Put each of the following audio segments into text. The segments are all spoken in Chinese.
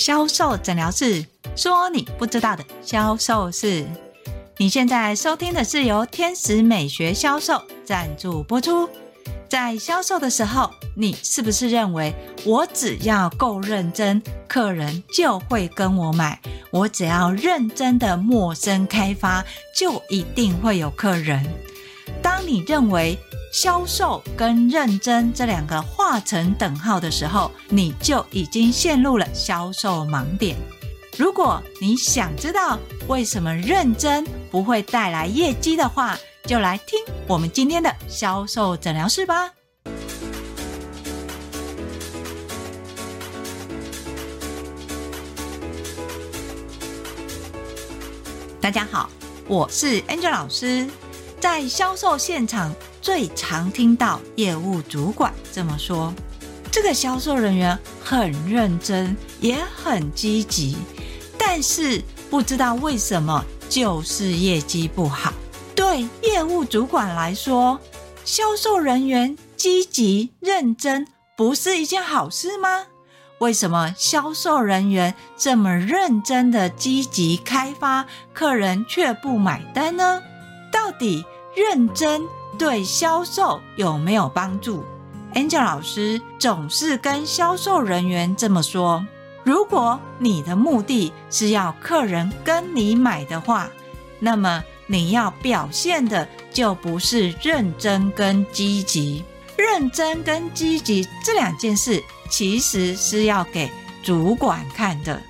销售诊疗室，说你不知道的销售事。你现在收听的是由天使美学销售赞助播出。在销售的时候，你是不是认为我只要够认真，客人就会跟我买？我只要认真的陌生开发，就一定会有客人？当你认为销售跟认真这两个画成等号的时候，你就已经陷入了销售盲点。如果你想知道为什么认真不会带来业绩的话，就来听我们今天的销售诊疗室吧。大家好，我是 Angel 老师，在销售现场。最常听到业务主管这么说：“这个销售人员很认真，也很积极，但是不知道为什么就是业绩不好。”对业务主管来说，销售人员积极认真不是一件好事吗？为什么销售人员这么认真的积极开发，客人却不买单呢？到底认真？对销售有没有帮助？Angel 老师总是跟销售人员这么说：如果你的目的是要客人跟你买的话，那么你要表现的就不是认真跟积极。认真跟积极这两件事，其实是要给主管看的。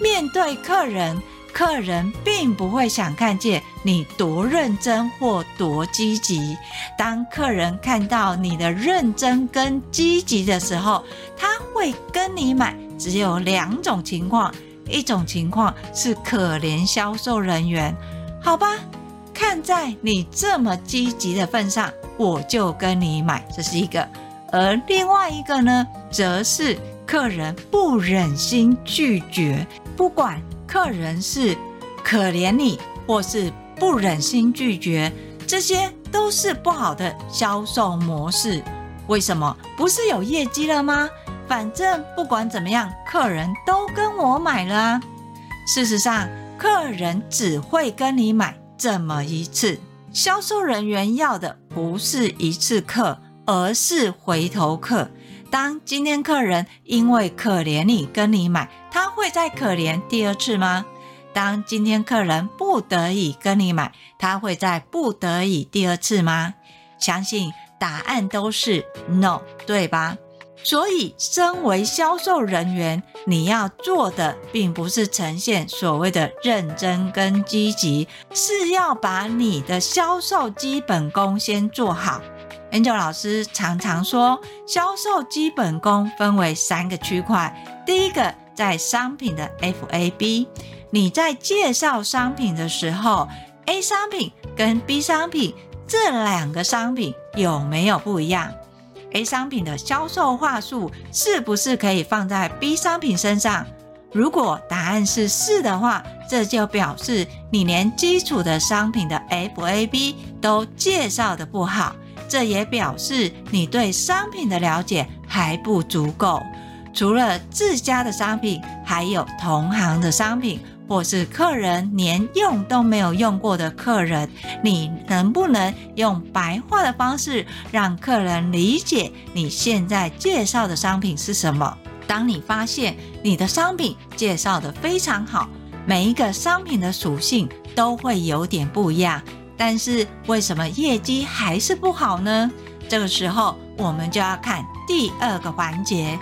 面对客人。客人并不会想看见你多认真或多积极。当客人看到你的认真跟积极的时候，他会跟你买。只有两种情况：一种情况是可怜销售人员，好吧，看在你这么积极的份上，我就跟你买，这是一个；而另外一个呢，则是客人不忍心拒绝，不管。客人是可怜你，或是不忍心拒绝，这些都是不好的销售模式。为什么？不是有业绩了吗？反正不管怎么样，客人都跟我买了。事实上，客人只会跟你买这么一次。销售人员要的不是一次客，而是回头客。当今天客人因为可怜你跟你买，他会再可怜第二次吗？当今天客人不得已跟你买，他会再不得已第二次吗？相信答案都是 no，对吧？所以，身为销售人员，你要做的并不是呈现所谓的认真跟积极，是要把你的销售基本功先做好。Angel 老师常常说，销售基本功分为三个区块。第一个，在商品的 FAB，你在介绍商品的时候，A 商品跟 B 商品这两个商品有没有不一样？A 商品的销售话术是不是可以放在 B 商品身上？如果答案是是的话，这就表示你连基础的商品的 FAB 都介绍得不好。这也表示你对商品的了解还不足够。除了自家的商品，还有同行的商品，或是客人连用都没有用过的客人，你能不能用白话的方式让客人理解你现在介绍的商品是什么？当你发现你的商品介绍得非常好，每一个商品的属性都会有点不一样。但是为什么业绩还是不好呢？这个时候我们就要看第二个环节。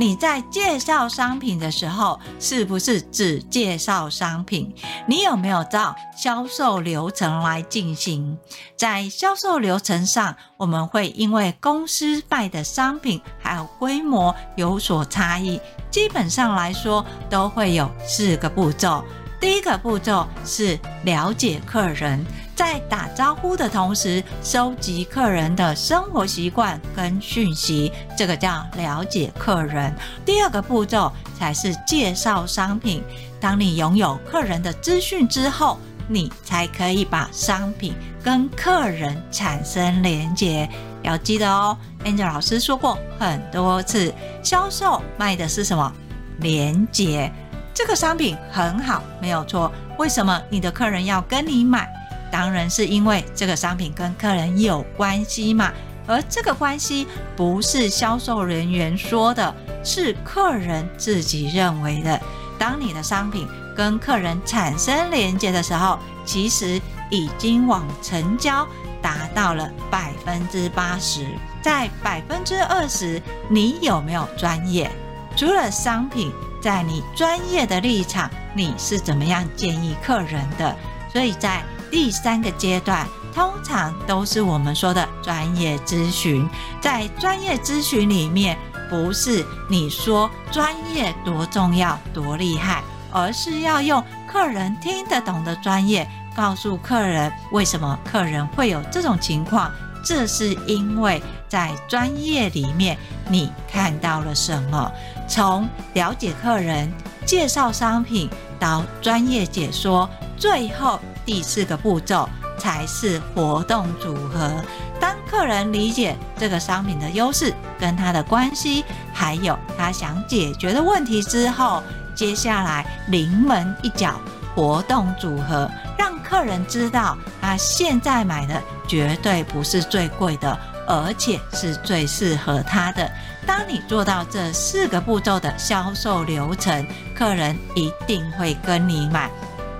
你在介绍商品的时候，是不是只介绍商品？你有没有照销售流程来进行？在销售流程上，我们会因为公司卖的商品还有规模有所差异，基本上来说都会有四个步骤。第一个步骤是了解客人。在打招呼的同时，收集客人的生活习惯跟讯息，这个叫了解客人。第二个步骤才是介绍商品。当你拥有客人的资讯之后，你才可以把商品跟客人产生连结。要记得哦，Angel 老师说过很多次，销售卖的是什么？连结。这个商品很好，没有错。为什么你的客人要跟你买？当然是因为这个商品跟客人有关系嘛。而这个关系不是销售人员说的，是客人自己认为的。当你的商品跟客人产生连接的时候，其实已经往成交达到了百分之八十。在百分之二十，你有没有专业？除了商品，在你专业的立场，你是怎么样建议客人的？所以在第三个阶段。通常都是我们说的专业咨询，在专业咨询里面，不是你说专业多重要、多厉害，而是要用客人听得懂的专业，告诉客人为什么客人会有这种情况。这是因为在专业里面你看到了什么？从了解客人、介绍商品到专业解说，最后第四个步骤。才是活动组合。当客人理解这个商品的优势跟他的关系，还有他想解决的问题之后，接下来临门一脚活动组合，让客人知道他现在买的绝对不是最贵的，而且是最适合他的。当你做到这四个步骤的销售流程，客人一定会跟你买。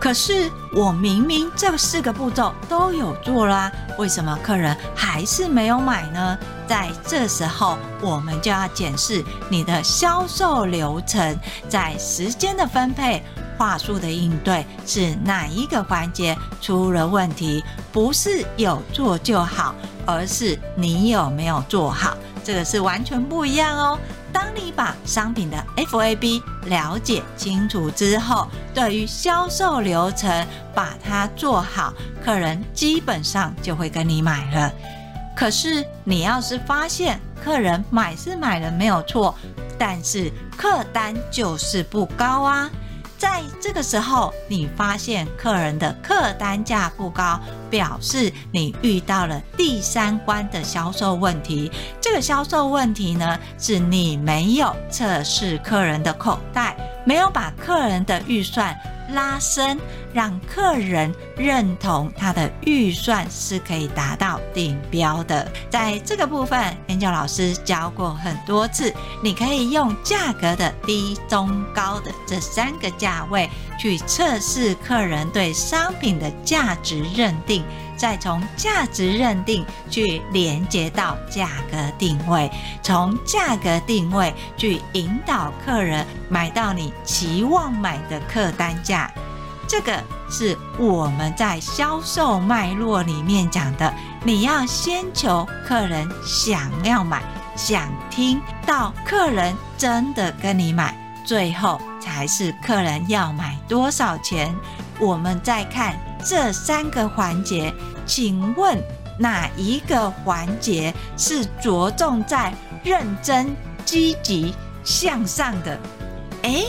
可是我明明这四个步骤都有做啦，为什么客人还是没有买呢？在这时候，我们就要检视你的销售流程，在时间的分配、话术的应对是哪一个环节出了问题？不是有做就好，而是你有没有做好，这个是完全不一样哦。当你把商品的 FAB 了解清楚之后，对于销售流程把它做好，客人基本上就会跟你买了。可是你要是发现客人买是买了没有错，但是客单就是不高啊。在这个时候，你发现客人的客单价不高，表示你遇到了第三关的销售问题。这个销售问题呢，是你没有测试客人的口袋，没有把客人的预算拉伸，让客人认同他的预算是可以达到顶标的。在这个部分，Angel 老师教过很多次，你可以用价格的低、中、高的这三个价位去测试客人对商品的价值认定，再从价值认定去连接到价格定位，从价格定位去引导客人买到你期望买的客单价。这个是我们在销售脉络里面讲的，你要先求客人想要买、想听到客人真的跟你买，最后才是客人要买多少钱。我们再看这三个环节，请问哪一个环节是着重在认真、积极向上的？诶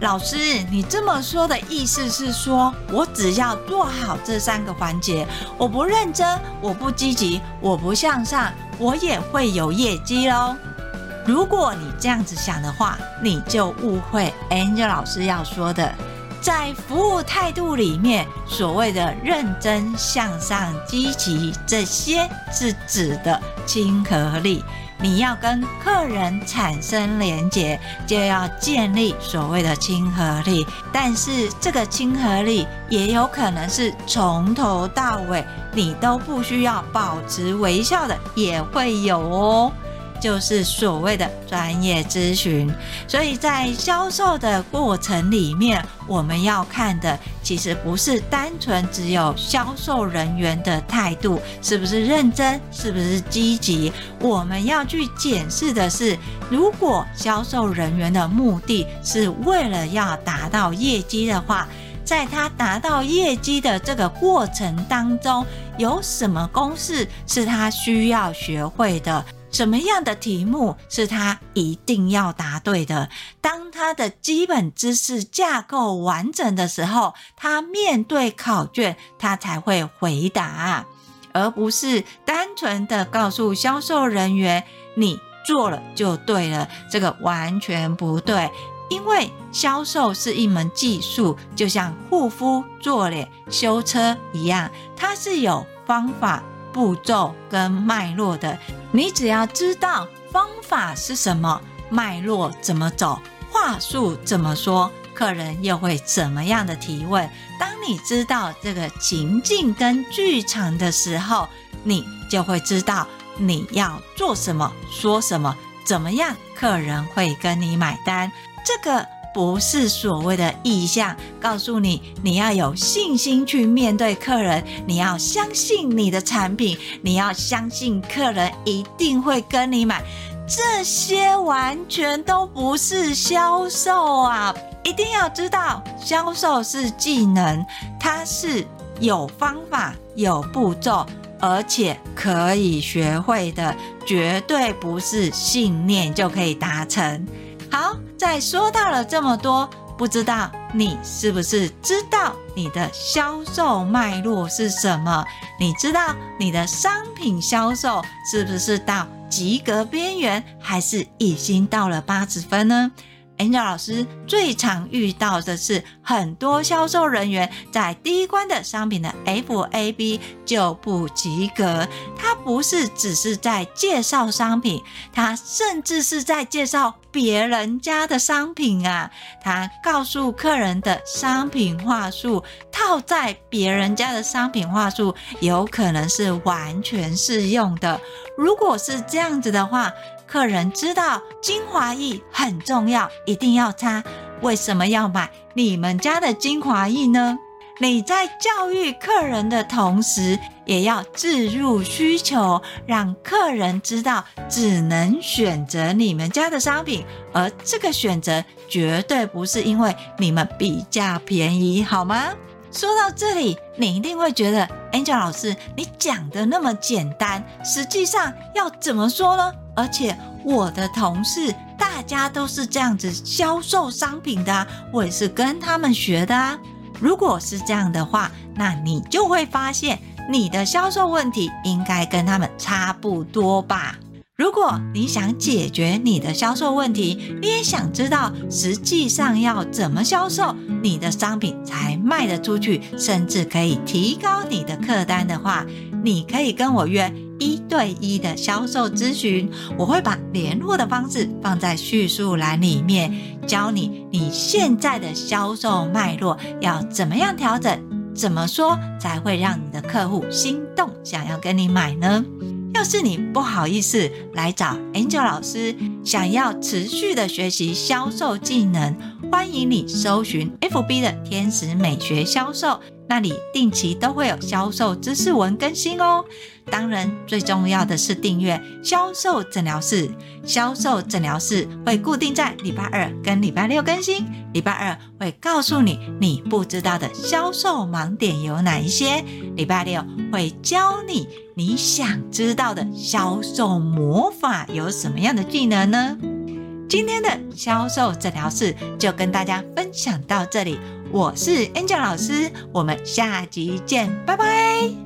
老师，你这么说的意思是说，我只要做好这三个环节，我不认真，我不积极，我不向上，我也会有业绩喽？如果你这样子想的话，你就误会 Angel 老师要说的，在服务态度里面，所谓的认真、向上、积极，这些是指的亲和力。你要跟客人产生连结，就要建立所谓的亲和力。但是这个亲和力也有可能是从头到尾你都不需要保持微笑的，也会有哦。就是所谓的专业咨询，所以在销售的过程里面，我们要看的其实不是单纯只有销售人员的态度是不是认真，是不是积极，我们要去检视的是，如果销售人员的目的是为了要达到业绩的话，在他达到业绩的这个过程当中，有什么公式是他需要学会的？什么样的题目是他一定要答对的？当他的基本知识架构完整的时候，他面对考卷，他才会回答，而不是单纯的告诉销售人员：“你做了就对了。”这个完全不对。因为销售是一门技术，就像护肤、做脸、修车一样，它是有方法、步骤跟脉络的。你只要知道方法是什么，脉络怎么走，话术怎么说，客人又会怎么样的提问。当你知道这个情境跟剧场的时候，你就会知道你要做什么、说什么、怎么样，客人会跟你买单。这个不是所谓的意向，告诉你你要有信心去面对客人，你要相信你的产品，你要相信客人一定会跟你买。这些完全都不是销售啊！一定要知道，销售是技能，它是有方法、有步骤，而且可以学会的，绝对不是信念就可以达成。好。在说到了这么多，不知道你是不是知道你的销售脉络是什么？你知道你的商品销售是不是到及格边缘，还是已经到了八十分呢？Angel 老师最常遇到的是，很多销售人员在第一关的商品的 FAB 就不及格。他不是只是在介绍商品，他甚至是在介绍别人家的商品啊！他告诉客人的商品话术，套在别人家的商品话术，有可能是完全适用的。如果是这样子的话，客人知道精华液很重要，一定要擦。为什么要买你们家的精华液呢？你在教育客人的同时，也要置入需求，让客人知道只能选择你们家的商品，而这个选择绝对不是因为你们比较便宜，好吗？说到这里，你一定会觉得 Angel 老师，你讲的那么简单，实际上要怎么说呢？而且我的同事大家都是这样子销售商品的，我也是跟他们学的啊。如果是这样的话，那你就会发现你的销售问题应该跟他们差不多吧。如果你想解决你的销售问题，你也想知道实际上要怎么销售你的商品才卖得出去，甚至可以提高你的客单的话，你可以跟我约。一对一的销售咨询，我会把联络的方式放在叙述栏里面，教你你现在的销售脉络要怎么样调整，怎么说才会让你的客户心动，想要跟你买呢？要是你不好意思来找 Angel 老师，想要持续的学习销售技能，欢迎你搜寻 FB 的天使美学销售。那里定期都会有销售知识文更新哦。当然，最重要的是订阅销售诊疗室。销售诊疗室会固定在礼拜二跟礼拜六更新。礼拜二会告诉你你不知道的销售盲点有哪一些，礼拜六会教你你想知道的销售魔法有什么样的技能呢？今天的销售诊疗室就跟大家分享到这里。我是 Angel 老师，我们下集见，拜拜。